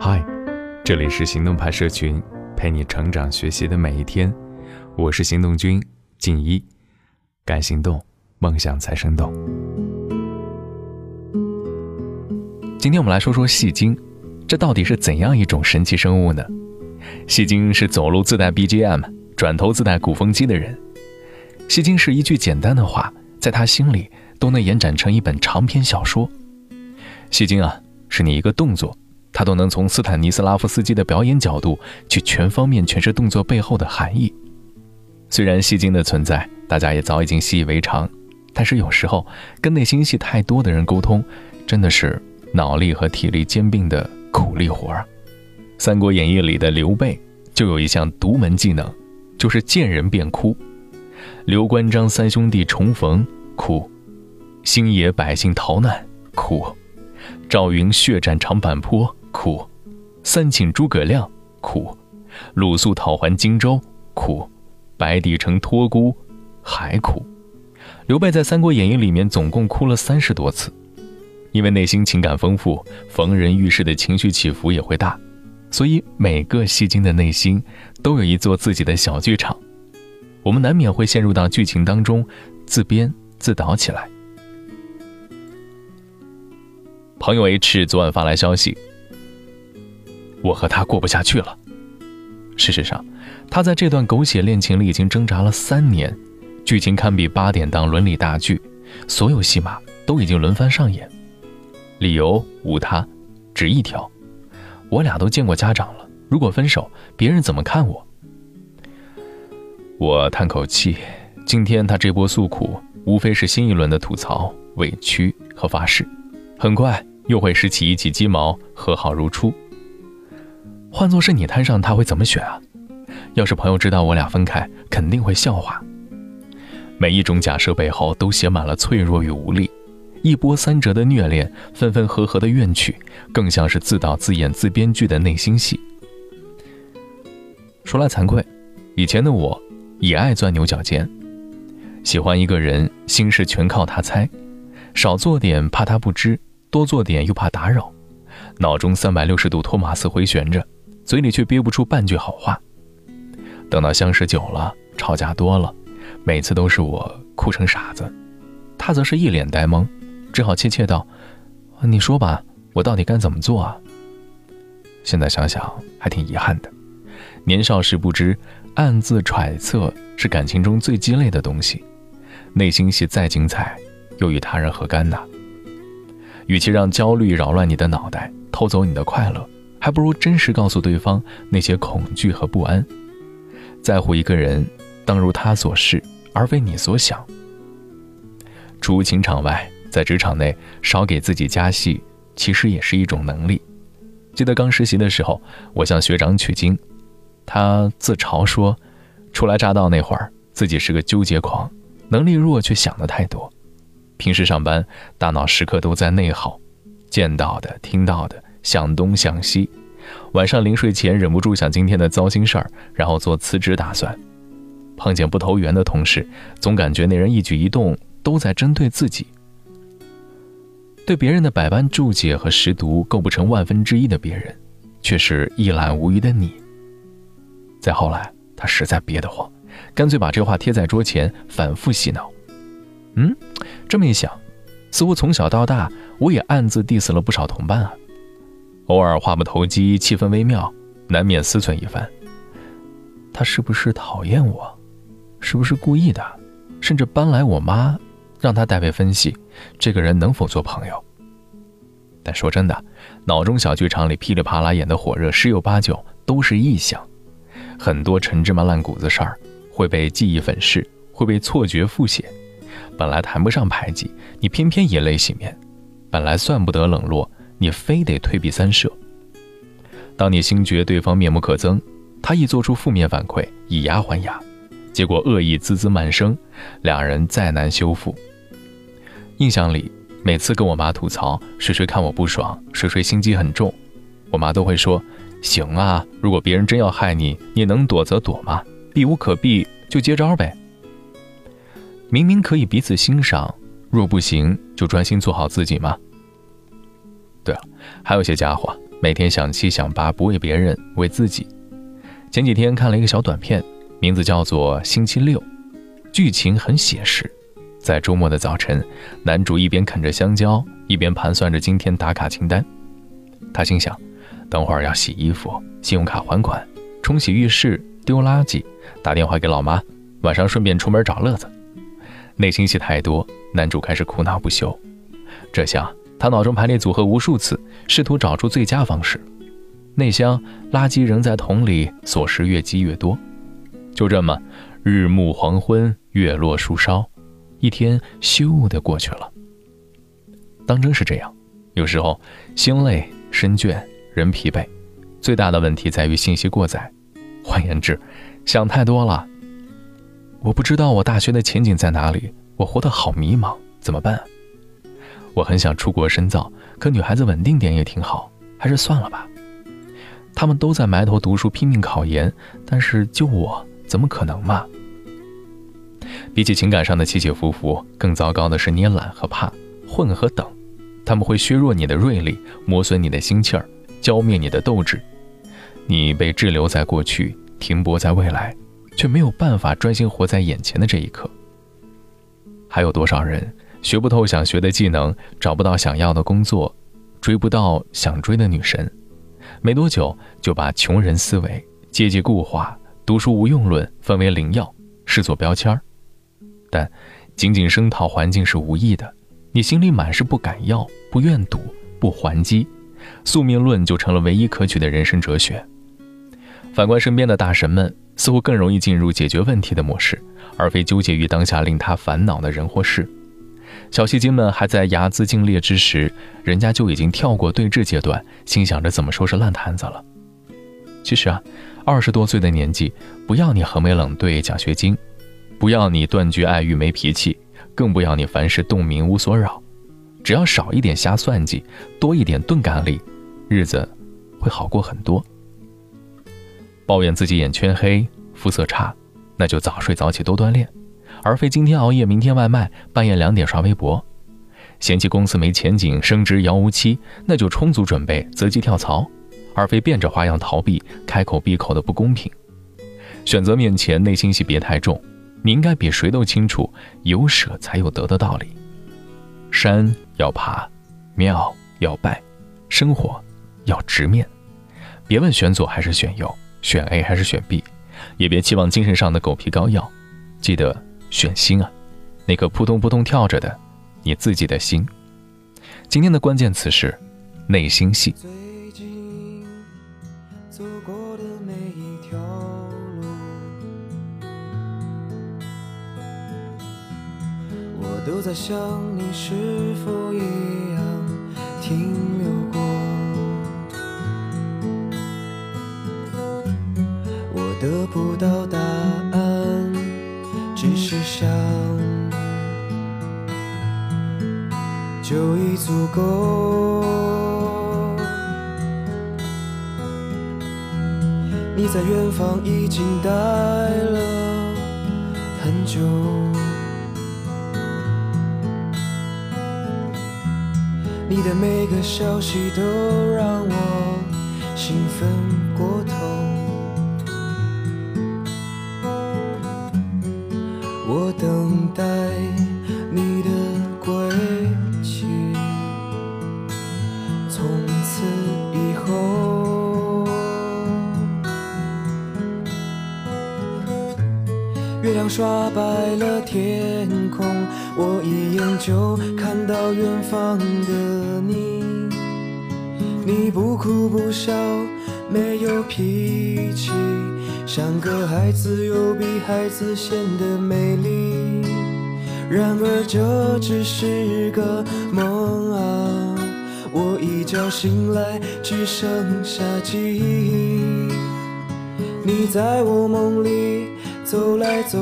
嗨，这里是行动派社群，陪你成长学习的每一天。我是行动君静一，敢行动，梦想才生动。今天我们来说说戏精，这到底是怎样一种神奇生物呢？戏精是走路自带 BGM，转头自带鼓风机的人。戏精是一句简单的话，在他心里都能延展成一本长篇小说。戏精啊，是你一个动作，他都能从斯坦尼斯拉夫斯基的表演角度去全方面诠释动作背后的含义。虽然戏精的存在，大家也早已经习以为常，但是有时候跟内心戏太多的人沟通，真的是脑力和体力兼并的苦力活儿。《三国演义》里的刘备就有一项独门技能，就是见人便哭。刘关张三兄弟重逢，哭；星野百姓逃难，哭；赵云血战长坂坡，哭；三请诸葛亮，哭；鲁肃讨还荆州，哭。白帝城托孤，还哭。刘备在《三国演义》里面总共哭了三十多次，因为内心情感丰富，逢人遇事的情绪起伏也会大，所以每个戏精的内心都有一座自己的小剧场。我们难免会陷入到剧情当中，自编自导起来。朋友 H 昨晚发来消息，我和他过不下去了。事实上。他在这段狗血恋情里已经挣扎了三年，剧情堪比八点档伦理大剧，所有戏码都已经轮番上演。理由无他，只一条：我俩都见过家长了，如果分手，别人怎么看我？我叹口气，今天他这波诉苦，无非是新一轮的吐槽、委屈和发誓，很快又会拾起一起鸡毛，和好如初。换做是你摊上，他会怎么选啊？要是朋友知道我俩分开，肯定会笑话。每一种假设背后都写满了脆弱与无力，一波三折的虐恋，分分合合的怨曲，更像是自导自演自编剧的内心戏。说来惭愧，以前的我也爱钻牛角尖，喜欢一个人，心事全靠他猜，少做点怕他不知，多做点又怕打扰，脑中三百六十度托马斯回旋着，嘴里却憋不出半句好话。等到相识久了，吵架多了，每次都是我哭成傻子，他则是一脸呆萌，只好怯怯道：“你说吧，我到底该怎么做啊？”现在想想还挺遗憾的，年少时不知，暗自揣测是感情中最鸡肋的东西，内心戏再精彩，又与他人何干呢？与其让焦虑扰乱你的脑袋，偷走你的快乐，还不如真实告诉对方那些恐惧和不安。在乎一个人，当如他所示，而非你所想。除情场外，在职场内少给自己加戏，其实也是一种能力。记得刚实习的时候，我向学长取经，他自嘲说，初来乍到那会儿，自己是个纠结狂，能力弱却想的太多。平时上班，大脑时刻都在内耗，见到的、听到的，想东想西。晚上临睡前忍不住想今天的糟心事儿，然后做辞职打算。碰见不投缘的同事，总感觉那人一举一动都在针对自己。对别人的百般注解和识读构不成万分之一的别人，却是一览无余的你。再后来，他实在憋得慌，干脆把这话贴在桌前，反复洗脑。嗯，这么一想，似乎从小到大，我也暗自 diss 了不少同伴啊。偶尔话不投机，气氛微妙，难免思忖一番。他是不是讨厌我？是不是故意的？甚至搬来我妈，让他代为分析这个人能否做朋友。但说真的，脑中小剧场里噼里啪啦演的火热，十有八九都是臆想。很多陈芝麻烂谷子事儿会被记忆粉饰，会被错觉复写。本来谈不上排挤，你偏偏以泪洗面；本来算不得冷落。你非得退避三舍。当你心觉对方面目可憎，他一做出负面反馈，以牙还牙，结果恶意滋滋漫生，两人再难修复。印象里，每次跟我妈吐槽谁谁看我不爽，谁谁心机很重，我妈都会说：“行啊，如果别人真要害你，你能躲则躲嘛，避无可避就接招呗。”明明可以彼此欣赏，若不行就专心做好自己嘛。还有些家伙每天想七想八，不为别人，为自己。前几天看了一个小短片，名字叫做《星期六》，剧情很写实。在周末的早晨，男主一边啃着香蕉，一边盘算着今天打卡清单。他心想，等会儿要洗衣服、信用卡还款、冲洗浴室、丢垃圾、打电话给老妈，晚上顺便出门找乐子。内心戏太多，男主开始苦恼不休。这下他脑中排列组合无数次，试图找出最佳方式。内箱垃圾仍在桶里，琐事越积越多。就这么，日暮黄昏，月落树梢，一天咻的过去了。当真是这样，有时候心累、身倦、人疲惫，最大的问题在于信息过载。换言之，想太多了。我不知道我大学的前景在哪里，我活得好迷茫，怎么办？我很想出国深造，可女孩子稳定点也挺好，还是算了吧。他们都在埋头读书，拼命考研，但是就我，怎么可能嘛？比起情感上的起起伏伏，更糟糕的是你懒和怕，混和等，他们会削弱你的锐利，磨损你的心气儿，浇灭你的斗志。你被滞留在过去，停泊在未来，却没有办法专心活在眼前的这一刻。还有多少人学不透想学的技能，找不到想要的工作，追不到想追的女神？没多久就把穷人思维、阶级固化、读书无用论分为灵药，视作标签儿。但仅仅声讨环境是无益的，你心里满是不敢要、不愿赌、不还击，宿命论就成了唯一可取的人生哲学。反观身边的大神们，似乎更容易进入解决问题的模式，而非纠结于当下令他烦恼的人或事。小戏精们还在睚眦竞猎之时，人家就已经跳过对峙阶段，心想着怎么收拾烂摊子了。其实啊，二十多岁的年纪，不要你横眉冷对奖学金，不要你断绝爱欲没脾气，更不要你凡事洞明无所扰。只要少一点瞎算计，多一点钝感力，日子会好过很多。抱怨自己眼圈黑、肤色差，那就早睡早起多锻炼。而非今天熬夜，明天外卖，半夜两点刷微博；嫌弃公司没前景，升职遥无期，那就充足准备择机跳槽，而非变着花样逃避开口闭口的不公平。选择面前，内心戏别太重，你应该比谁都清楚，有舍才有得的道理。山要爬，庙要拜，生活要直面。别问选左还是选右，选 A 还是选 B，也别期望精神上的狗皮膏药，记得。选心啊，那颗扑通扑通跳着的，你自己的心。今天的关键词是内心戏。我都在想你是否一样停留过。我得不到就已足够。你在远方已经待了很久，你的每个消息都让我兴奋过头。我等待刷白了天空，我一眼就看到远方的你。你不哭不笑，没有脾气。像个孩子，又比孩子显得美丽。然而这只是个梦啊，我一觉醒来只剩下记忆。你在我梦里走来走，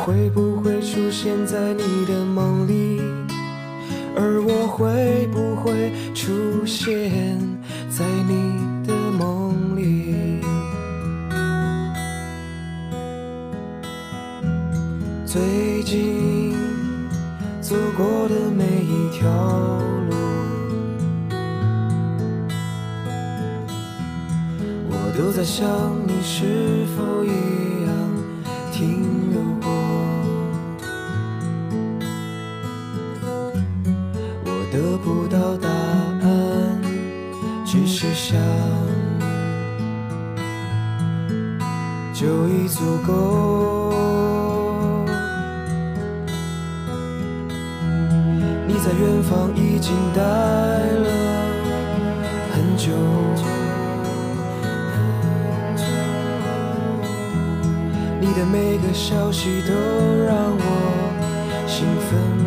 会不会出现在你的梦里？而我会不会出现在你的梦里？最近走过的每一条路我都在想你是否一样听足够。你在远方已经待了很久。你的每个消息都让我兴奋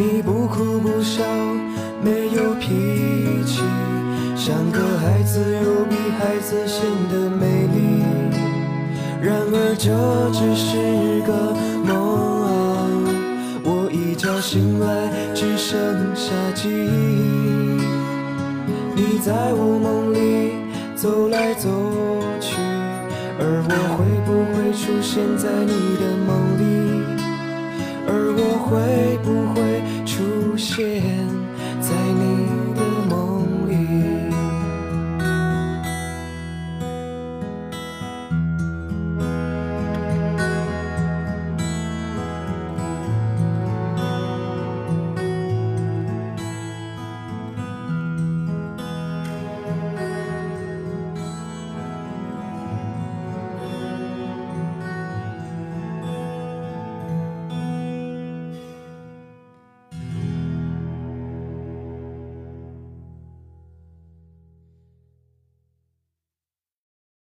你不哭不笑，没有脾气，像个孩子又比孩子显得美丽。然而这只是个梦啊，我一觉醒来只剩下记忆。你在我梦里走来走去，而我会不会出现在你的梦里？而我会不会出现在你